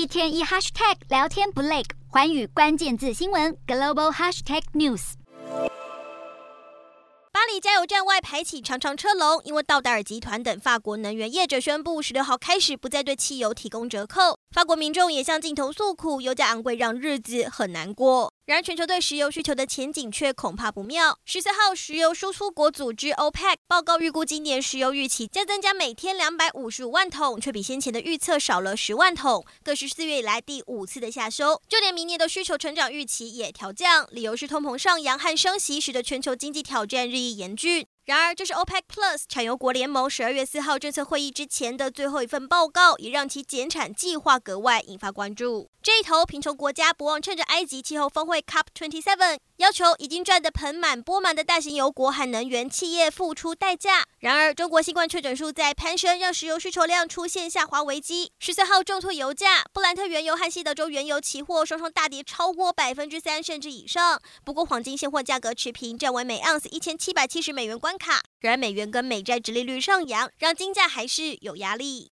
一天一 hashtag 聊天不累，环宇关键字新闻 global hashtag news。巴黎加油站外排起长长车龙，因为道达尔集团等法国能源业者宣布，十六号开始不再对汽油提供折扣。法国民众也向镜头诉苦，油价昂贵让日子很难过。然而，全球对石油需求的前景却恐怕不妙。十四号，石油输出国组织 OPEC 报告预估，今年石油预期将增加每天两百五十五万桶，却比先前的预测少了十万桶，更是四月以来第五次的下修。就连明年的需求成长预期也调降，理由是通膨上扬和升息，使得全球经济挑战日益严峻。然而，这是 OPEC Plus 产油国联盟十二月四号政策会议之前的最后一份报告，也让其减产计划格外引发关注。这一头，贫穷国家不忘趁着埃及气候峰会 COP Twenty Seven，要求已经赚得盆满钵满的大型油国和能源企业付出代价。然而，中国新冠确诊数在攀升，让石油需求量出现下滑危机。十四号重挫油价，布兰特原油和西德州原油期货双双大跌超过百分之三甚至以上。不过，黄金现货价格持平，站稳每盎司一千七百七十美元关卡。然而，美元跟美债直利率上扬，让金价还是有压力。